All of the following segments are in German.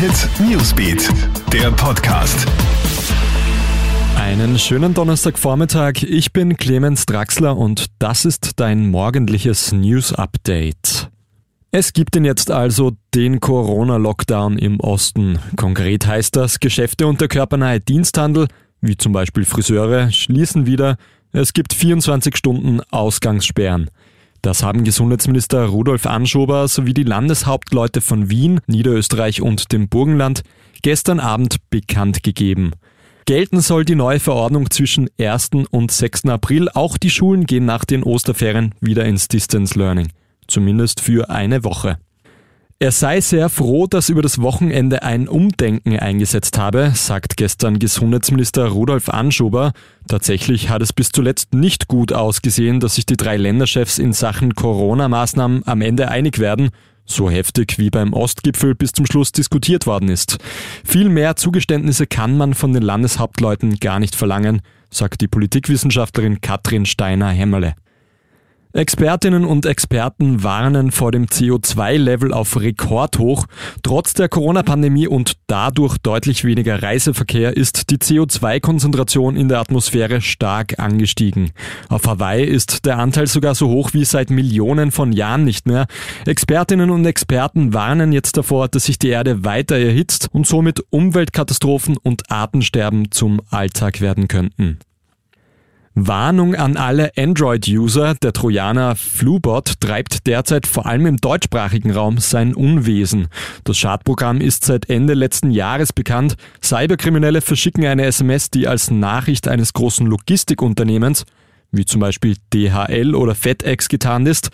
Hit Newsbeat, der Podcast. Einen schönen Donnerstagvormittag. Ich bin Clemens Draxler und das ist dein morgendliches News Update. Es gibt ihn jetzt also, den Corona-Lockdown im Osten. Konkret heißt das, Geschäfte und der körpernahe Diensthandel, wie zum Beispiel Friseure, schließen wieder. Es gibt 24 Stunden Ausgangssperren. Das haben Gesundheitsminister Rudolf Anschober sowie die Landeshauptleute von Wien, Niederösterreich und dem Burgenland gestern Abend bekannt gegeben. Gelten soll die neue Verordnung zwischen 1. und 6. April. Auch die Schulen gehen nach den Osterferien wieder ins Distance Learning. Zumindest für eine Woche. Er sei sehr froh, dass über das Wochenende ein Umdenken eingesetzt habe, sagt gestern Gesundheitsminister Rudolf Anschober. Tatsächlich hat es bis zuletzt nicht gut ausgesehen, dass sich die drei Länderchefs in Sachen Corona-Maßnahmen am Ende einig werden, so heftig wie beim Ostgipfel bis zum Schluss diskutiert worden ist. Viel mehr Zugeständnisse kann man von den Landeshauptleuten gar nicht verlangen, sagt die Politikwissenschaftlerin Katrin Steiner-Hämmerle. Expertinnen und Experten warnen vor dem CO2-Level auf Rekordhoch. Trotz der Corona-Pandemie und dadurch deutlich weniger Reiseverkehr ist die CO2-Konzentration in der Atmosphäre stark angestiegen. Auf Hawaii ist der Anteil sogar so hoch wie seit Millionen von Jahren nicht mehr. Expertinnen und Experten warnen jetzt davor, dass sich die Erde weiter erhitzt und somit Umweltkatastrophen und Artensterben zum Alltag werden könnten. Warnung an alle Android-User. Der Trojaner Flubot treibt derzeit vor allem im deutschsprachigen Raum sein Unwesen. Das Schadprogramm ist seit Ende letzten Jahres bekannt. Cyberkriminelle verschicken eine SMS, die als Nachricht eines großen Logistikunternehmens wie zum Beispiel DHL oder FedEx getan ist.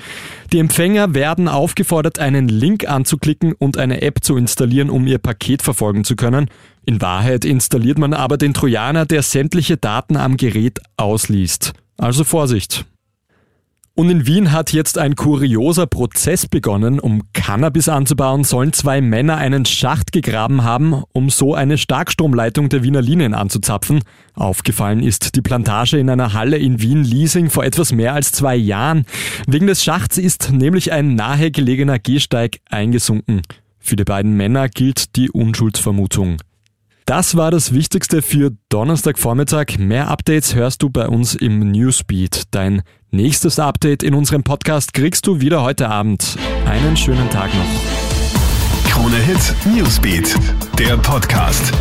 Die Empfänger werden aufgefordert, einen Link anzuklicken und eine App zu installieren, um ihr Paket verfolgen zu können. In Wahrheit installiert man aber den Trojaner, der sämtliche Daten am Gerät ausliest. Also Vorsicht! Und in Wien hat jetzt ein kurioser Prozess begonnen. Um Cannabis anzubauen, sollen zwei Männer einen Schacht gegraben haben, um so eine Starkstromleitung der Wiener Linien anzuzapfen. Aufgefallen ist die Plantage in einer Halle in Wien-Liesing vor etwas mehr als zwei Jahren. Wegen des Schachts ist nämlich ein nahegelegener Gehsteig eingesunken. Für die beiden Männer gilt die Unschuldsvermutung. Das war das Wichtigste für Donnerstagvormittag. Mehr Updates hörst du bei uns im Newsbeat. Dein nächstes Update in unserem Podcast kriegst du wieder heute Abend. Einen schönen Tag noch. Krone Hit Newsbeat, der Podcast.